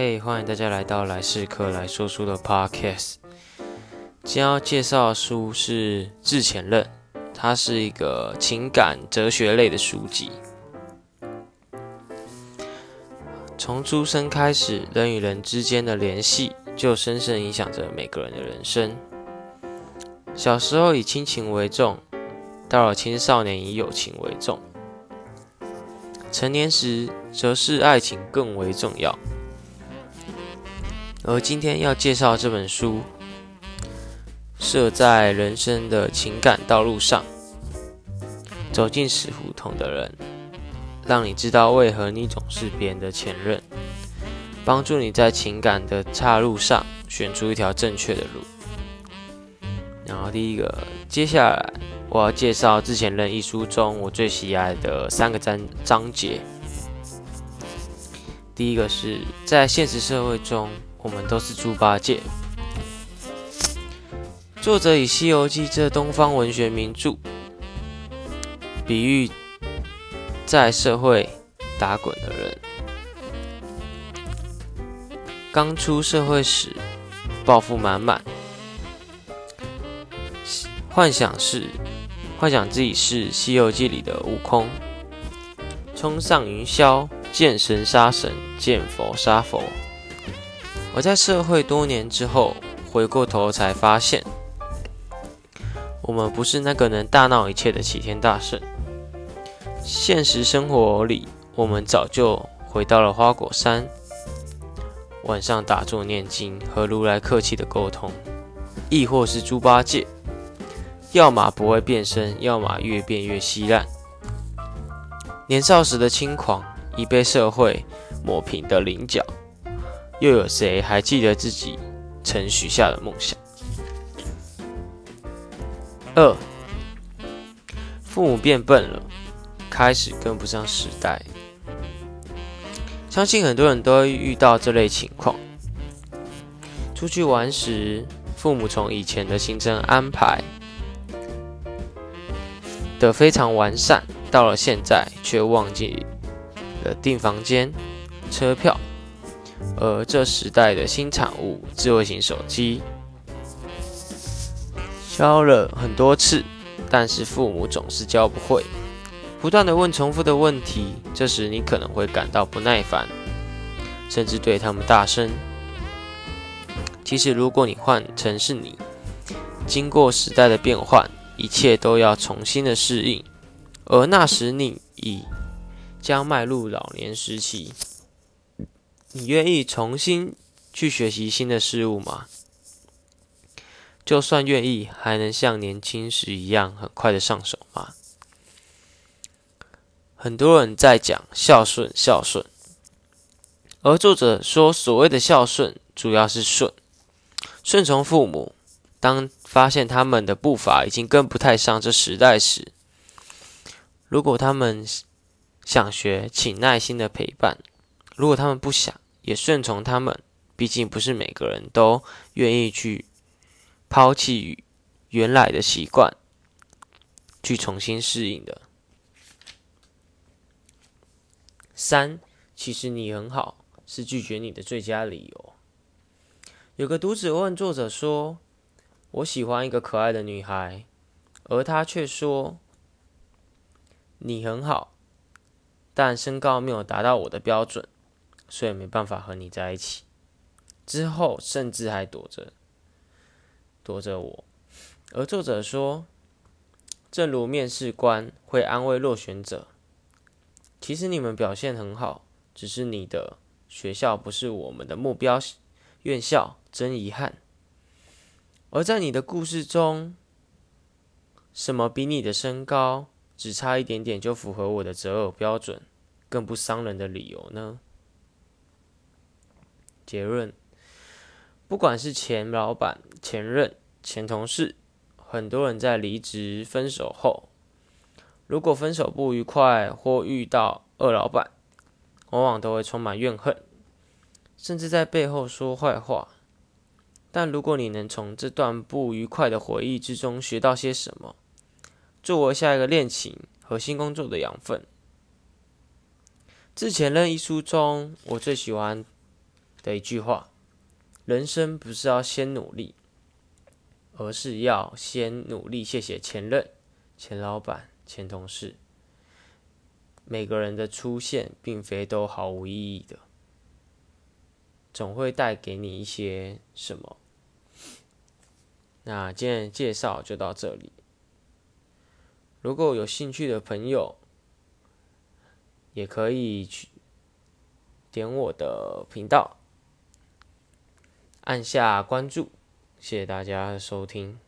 嘿，欢迎大家来到来世客来说书的 Podcast。今天要介绍的书是《致前任》，它是一个情感哲学类的书籍。从出生开始，人与人之间的联系就深深影响着每个人的人生。小时候以亲情为重，到了青少年以友情为重，成年时则是爱情更为重要。而今天要介绍这本书，设在人生的情感道路上，走进死胡同的人，让你知道为何你总是别人的前任，帮助你在情感的岔路上选出一条正确的路。然后第一个，接下来我要介绍《之前任》一书中我最喜爱的三个章章节。第一个是在现实社会中。我们都是猪八戒。作者以《西游记》这东方文学名著，比喻在社会打滚的人，刚出社会时抱负满满，幻想是幻想自己是《西游记》里的悟空，冲上云霄，见神杀神，见佛杀佛。我在社会多年之后回过头，才发现，我们不是那个能大闹一切的齐天大圣。现实生活里，我们早就回到了花果山，晚上打坐念经，和如来客气的沟通；亦或是猪八戒，要么不会变身，要么越变越稀烂。年少时的轻狂，已被社会抹平的棱角。又有谁还记得自己曾许下的梦想？二，父母变笨了，开始跟不上时代。相信很多人都会遇到这类情况。出去玩时，父母从以前的行程安排的非常完善，到了现在却忘记订房间、车票。而这时代的新产物——智慧型手机，教了很多次，但是父母总是教不会，不断的问重复的问题。这时你可能会感到不耐烦，甚至对他们大声。其实，如果你换成是你，经过时代的变换，一切都要重新的适应，而那时你已将迈入老年时期。你愿意重新去学习新的事物吗？就算愿意，还能像年轻时一样很快的上手吗？很多人在讲孝顺，孝顺，而作者说，所谓的孝顺，主要是顺，顺从父母。当发现他们的步伐已经跟不太上这时代时，如果他们想学，请耐心的陪伴。如果他们不想，也顺从他们。毕竟不是每个人都愿意去抛弃原来的习惯，去重新适应的。三，其实你很好，是拒绝你的最佳理由。有个读者问作者说：“我喜欢一个可爱的女孩，而她却说你很好，但身高没有达到我的标准。”所以没办法和你在一起。之后甚至还躲着，躲着我。而作者说，正如面试官会安慰落选者，其实你们表现很好，只是你的学校不是我们的目标院校，真遗憾。而在你的故事中，什么比你的身高只差一点点就符合我的择偶标准，更不伤人的理由呢？结论：不管是前老板、前任、前同事，很多人在离职、分手后，如果分手不愉快或遇到二老板，往往都会充满怨恨，甚至在背后说坏话。但如果你能从这段不愉快的回忆之中学到些什么，作为下一个恋情和新工作的养分，《致前任》一书中，我最喜欢。的一句话：人生不是要先努力，而是要先努力谢谢前任、前老板、前同事。每个人的出现，并非都毫无意义的，总会带给你一些什么。那今天介绍就到这里。如果有兴趣的朋友，也可以去点我的频道，按下关注。谢谢大家收听。